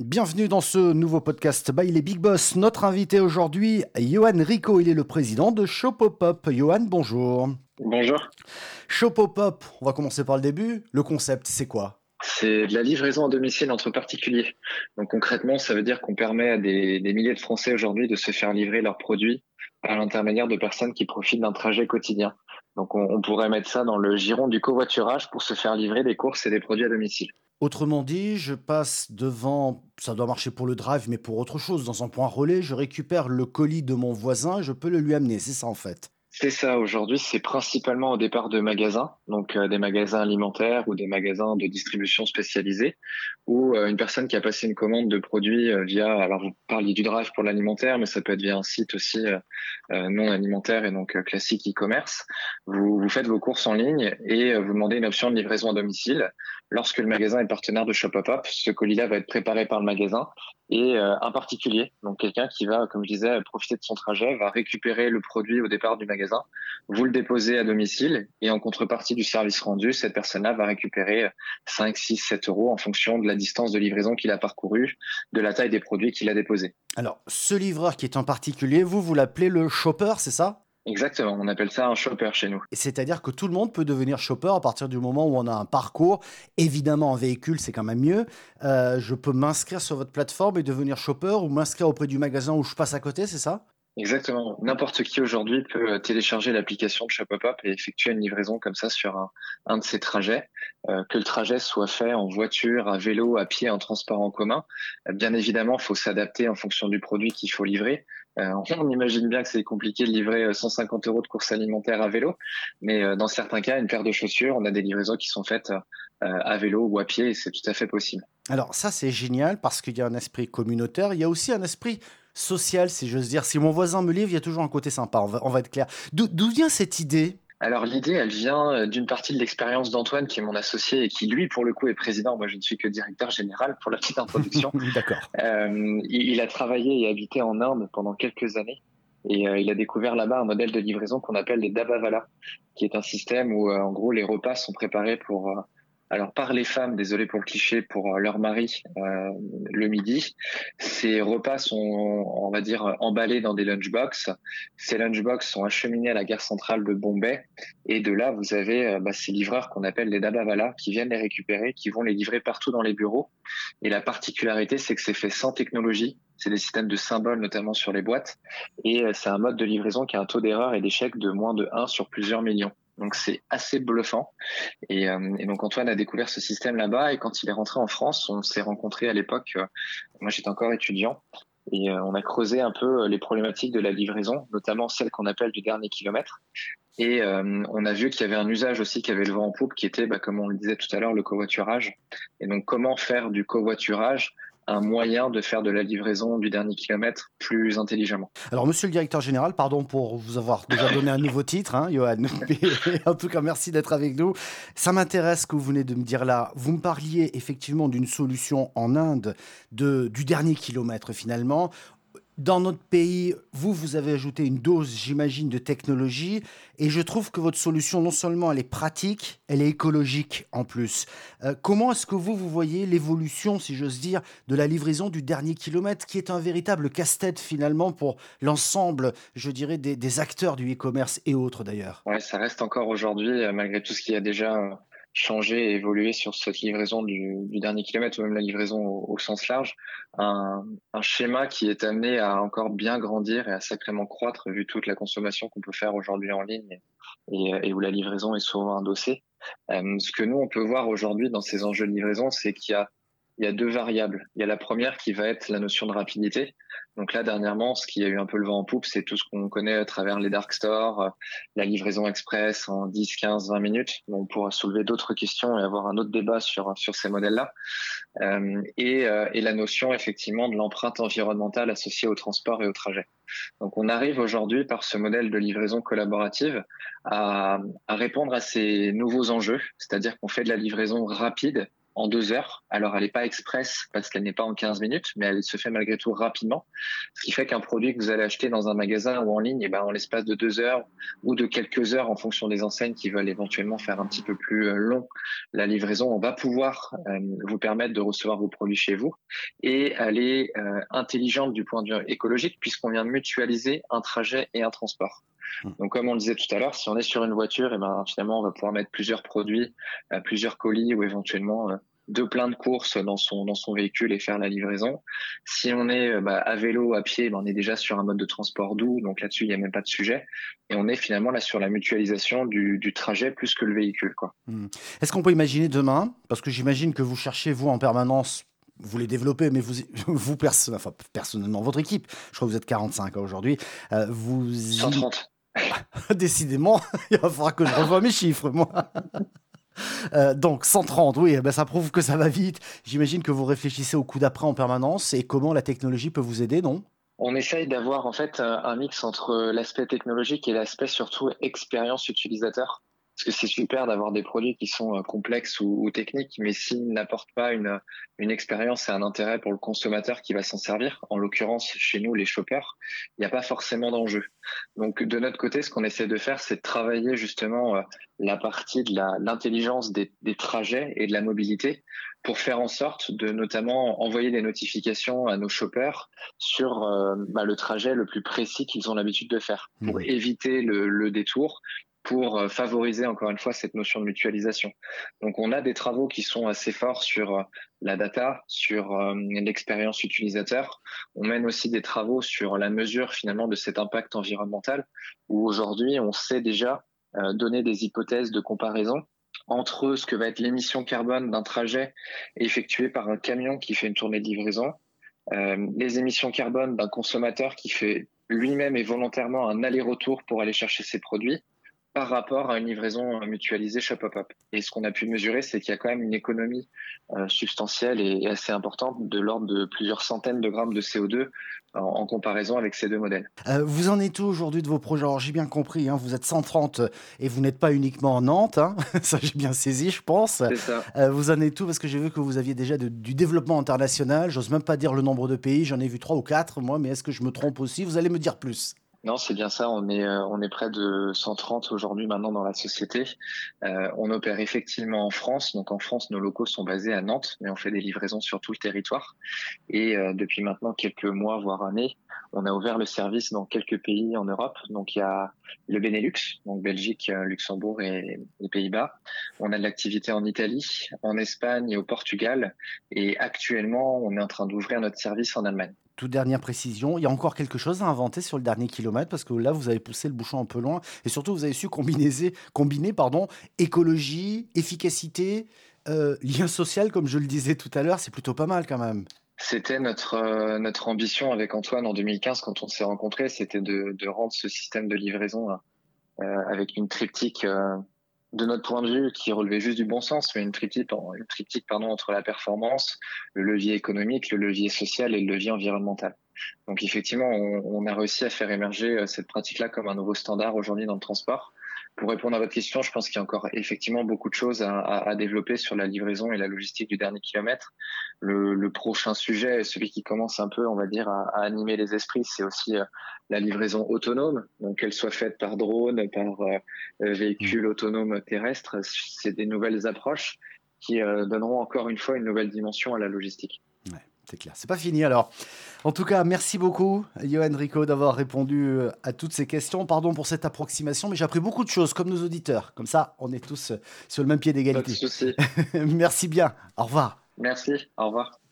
Bienvenue dans ce nouveau podcast by les Big Boss. Notre invité aujourd'hui, Johan Rico, il est le président de Shopopop. Johan, bonjour. Bonjour. Shopopop, on va commencer par le début. Le concept, c'est quoi? C'est de la livraison à domicile entre particuliers. Donc concrètement, ça veut dire qu'on permet à des, milliers de Français aujourd'hui de se faire livrer leurs produits par l'intermédiaire de personnes qui profitent d'un trajet quotidien. Donc on, on, pourrait mettre ça dans le giron du covoiturage pour se faire livrer des courses et des produits à domicile. Autrement dit, je passe devant, ça doit marcher pour le drive, mais pour autre chose, dans un point relais, je récupère le colis de mon voisin, je peux le lui amener, c'est ça en fait. C'est ça, aujourd'hui, c'est principalement au départ de magasins, donc euh, des magasins alimentaires ou des magasins de distribution spécialisés, ou euh, une personne qui a passé une commande de produits euh, via, alors vous parliez du drive pour l'alimentaire, mais ça peut être via un site aussi non alimentaire et donc classique e-commerce. Vous, vous faites vos courses en ligne et vous demandez une option de livraison à domicile. Lorsque le magasin est partenaire de Shopopop, ce colis-là va être préparé par le magasin et un particulier, donc quelqu'un qui va, comme je disais, profiter de son trajet, va récupérer le produit au départ du magasin vous le déposez à domicile et en contrepartie du service rendu, cette personne-là va récupérer 5, 6, 7 euros en fonction de la distance de livraison qu'il a parcouru, de la taille des produits qu'il a déposés. Alors, ce livreur qui est en particulier, vous, vous l'appelez le shopper, c'est ça? Exactement, on appelle ça un shopper chez nous. C'est-à-dire que tout le monde peut devenir shopper à partir du moment où on a un parcours. Évidemment, en véhicule, c'est quand même mieux. Euh, je peux m'inscrire sur votre plateforme et devenir shopper ou m'inscrire auprès du magasin où je passe à côté, c'est ça? Exactement. N'importe qui aujourd'hui peut télécharger l'application de Shopopop et effectuer une livraison comme ça sur un, de ses trajets, euh, que le trajet soit fait en voiture, à vélo, à pied, en transport en commun. Bien évidemment, il faut s'adapter en fonction du produit qu'il faut livrer. Euh, on imagine bien que c'est compliqué de livrer 150 euh, euros de course alimentaire à vélo, mais dans certains cas, une paire de chaussures, on a des livraisons qui sont faites à vélo ou à pied et c'est tout à fait possible. Alors ça, c'est génial parce qu'il y a un esprit communautaire, il y a aussi un esprit social, si j'ose dire. Si mon voisin me livre, il y a toujours un côté sympa, on va, on va être clair. D'où vient cette idée? Alors l'idée, elle vient euh, d'une partie de l'expérience d'Antoine, qui est mon associé et qui lui, pour le coup, est président. Moi, je ne suis que directeur général pour la petite introduction. D'accord. Euh, il, a travaillé et habité en Inde pendant quelques années. Et euh, il a découvert là-bas un modèle de livraison qu'on appelle les Dabavala, qui est un système où, en gros, les repas sont préparés pour alors par les femmes, désolé pour le cliché, pour euh, leur mari euh, le midi. Ces repas sont, on va dire, emballés dans des lunchbox. Ces lunchbox sont acheminés à la gare centrale de Bombay et de là vous avez euh, bah, ces livreurs qu'on appelle les dabavala qui viennent les récupérer, qui vont les livrer partout dans les bureaux. Et la particularité, c'est que c'est fait sans technologie. C'est des systèmes de symboles, notamment sur les boîtes. Et c'est un mode de livraison qui a un taux d'erreur et d'échec de moins de 1 sur plusieurs millions. Donc c'est assez bluffant. Et, euh, et, donc Antoine a découvert ce système là-bas. Et quand il est rentré en France, on s'est rencontré à l'époque. Euh, moi j'étais encore étudiant. Et euh, on a creusé un peu les problématiques de la livraison, notamment celle qu'on appelle du dernier kilomètre. Et on a vu qu'il y avait un usage aussi qui avait le vent en poupe, qui était, bah, comme on le disait tout à l'heure, le covoiturage. Et donc comment faire du covoiturage un moyen de faire de la livraison du dernier kilomètre plus intelligemment. Alors, monsieur le directeur général, pardon pour vous avoir déjà donné un nouveau titre, hein, Johan. en tout cas, merci d'être avec nous. Ça m'intéresse ce que vous venez de me dire là. Vous me parliez effectivement d'une solution en Inde de, du dernier kilomètre finalement. Dans notre pays, vous, vous avez ajouté une dose, j'imagine, de technologie. Et je trouve que votre solution, non seulement elle est pratique, elle est écologique en plus. Euh, comment est-ce que vous, vous voyez l'évolution, si j'ose dire, de la livraison du dernier kilomètre, qui est un véritable casse-tête finalement pour l'ensemble, je dirais, des, des acteurs du e-commerce et autres d'ailleurs? Ouais, ça reste encore aujourd'hui, euh, malgré tout ce qu'il y a déjà changer et évoluer sur cette livraison du, du dernier kilomètre ou même la livraison au, sens large, un, un, schéma qui est amené à encore bien grandir et à sacrément croître vu toute la consommation qu'on peut faire aujourd'hui en ligne et, et, où la livraison est souvent endossée. Euh, ce que nous, on peut voir aujourd'hui dans ces enjeux de livraison, c'est qu'il y a il y a deux variables. Il y a la première qui va être la notion de rapidité. Donc là, dernièrement, ce qui a eu un peu le vent en poupe, c'est tout ce qu'on connaît à travers les dark stores, euh, la livraison express en 10, 15, 20 minutes. On pourra soulever d'autres questions et avoir un autre débat sur, sur ces modèles-là. Euh, et, euh, et la notion, effectivement, de l'empreinte environnementale associée au transport et au trajet. Donc on arrive aujourd'hui, par ce modèle de livraison collaborative, à, à répondre à ces nouveaux enjeux, c'est-à-dire qu'on fait de la livraison rapide en deux heures. Alors, elle n'est pas express parce qu'elle n'est pas en 15 minutes, mais elle se fait malgré tout rapidement. Ce qui fait qu'un produit que vous allez acheter dans un magasin ou en ligne, et eh ben, en l'espace de deux heures ou de quelques heures en fonction des enseignes qui veulent éventuellement faire un petit peu plus euh, long la livraison, on va pouvoir euh, vous permettre de recevoir vos produits chez vous. Et elle est euh, intelligente du point de vue écologique puisqu'on vient de mutualiser un trajet et un transport. Mmh. Donc, comme on le disait tout à l'heure, si on est sur une voiture, et eh ben, finalement, on va pouvoir mettre plusieurs produits, plusieurs colis ou éventuellement de plein de courses dans son dans son véhicule et faire la livraison. Si on est euh, bah, à vélo, à pied, bah, on est déjà sur un mode de transport doux, donc là-dessus il n'y a même pas de sujet. Et on est finalement là sur la mutualisation du, du trajet plus que le véhicule. Quoi. Hmm. Est-ce qu'on peut imaginer demain, parce que j'imagine que vous cherchez vous en permanence vous les développez, mais vous, vous enfin, personnellement, votre équipe, je crois que vous êtes 45 aujourd'hui, euh, vous... 130. Décidément, il va falloir que je revoie mes chiffres, moi. Euh, donc 130, oui, eh ben ça prouve que ça va vite. J'imagine que vous réfléchissez au coup d'après en permanence et comment la technologie peut vous aider, non? On essaye d'avoir en fait un mix entre l'aspect technologique et l'aspect surtout expérience utilisateur parce que c'est super d'avoir des produits qui sont euh, complexes ou, techniques, mais s'ils n'apportent pas une, une expérience et un intérêt pour le consommateur qui va s'en servir, en l'occurrence chez nous les shoppers, il n'y a pas forcément d'enjeu. Donc de notre côté, ce qu'on essaie de faire, c'est de travailler justement euh, la partie de l'intelligence des, des trajets et de la mobilité pour faire en sorte de notamment envoyer des notifications à nos shoppers sur euh, bah, le trajet le plus précis qu'ils ont l'habitude de faire pour éviter le, le, détour pour euh, favoriser encore une fois cette notion de mutualisation. Donc on a des travaux qui sont assez forts sur euh, la data, sur euh, l'expérience utilisateur. On mène aussi des travaux sur la mesure finalement de cet impact environnemental où aujourd'hui on sait déjà donner des hypothèses de comparaison entre ce que va être l'émission carbone d'un trajet effectué par un camion qui fait une tournée de livraison, les émissions carbone d'un consommateur qui fait lui-même et volontairement un aller-retour pour aller chercher ses produits, par rapport à une livraison mutualisée Shop Up Up. Et ce qu'on a pu mesurer, c'est qu'il y a quand même une économie euh, substantielle et, assez importante de l'ordre de plusieurs centaines de grammes de CO2 en, comparaison avec ces deux modèles. Euh, vous en êtes où aujourd'hui de vos projets? Alors j'ai bien compris, hein, vous êtes 130 et vous n'êtes pas uniquement en Nantes, hein. ça j'ai bien saisi je pense. C'est ça. Euh, vous en êtes où? Parce que j'ai vu que vous aviez déjà du développement international, j'ose même pas dire le nombre de pays, j'en ai vu trois ou quatre moi, mais est-ce que je me trompe aussi? Vous allez me dire plus. Non, c'est bien ça. On est, euh, on est près de 130 aujourd'hui maintenant dans la société. Euh, on opère effectivement en France. Donc en France, nos locaux sont basés à Nantes, mais on fait des livraisons sur tout le territoire. Et euh, depuis maintenant quelques mois, voire années, on a ouvert le service dans quelques pays en Europe. Donc il y a le Benelux, donc Belgique, Luxembourg et les Pays-Bas. On a de l'activité en Italie, en Espagne et au Portugal. Et actuellement, on est en train d'ouvrir notre service en Allemagne toute dernière précision, il y a encore quelque chose à inventer sur le dernier kilomètre parce que là, vous avez poussé le bouchon un peu loin et surtout, vous avez su combiner, pardon, écologie, efficacité, euh, lien social, comme je le disais tout à l'heure, c'est plutôt pas mal quand même. C'était notre, euh, notre ambition avec Antoine en 2015 quand on s'est rencontrés, c'était de, de, rendre ce système de livraison euh, avec une triptyque de notre point de vue, qui relevait juste du bon sens, mais une triptyque, pardon, entre la performance, le levier économique, le levier social et le levier environnemental. Donc effectivement, on, on a réussi à faire émerger euh, cette pratique-là comme un nouveau standard aujourd'hui dans le transport pour répondre à votre question, je pense qu'il y a encore effectivement beaucoup de choses à, à, développer sur la livraison et la logistique du dernier kilomètre. Le, le, prochain sujet, celui qui commence un peu, on va dire, à, à animer les esprits, c'est aussi euh, la livraison autonome, donc qu'elle soit faite par drone, par euh, véhicule autonome terrestre. C'est des nouvelles approches qui euh, donneront encore une fois une nouvelle dimension à la logistique. C'est clair. C'est pas fini alors. En tout cas, merci beaucoup, Johan Rico, d'avoir répondu euh, à toutes ces questions. Pardon pour cette approximation, mais j'ai appris beaucoup de choses, comme nos auditeurs. Comme ça, on est tous euh, sur le même pied d'égalité. Pas de souci. merci bien. Au revoir. Merci. Au revoir.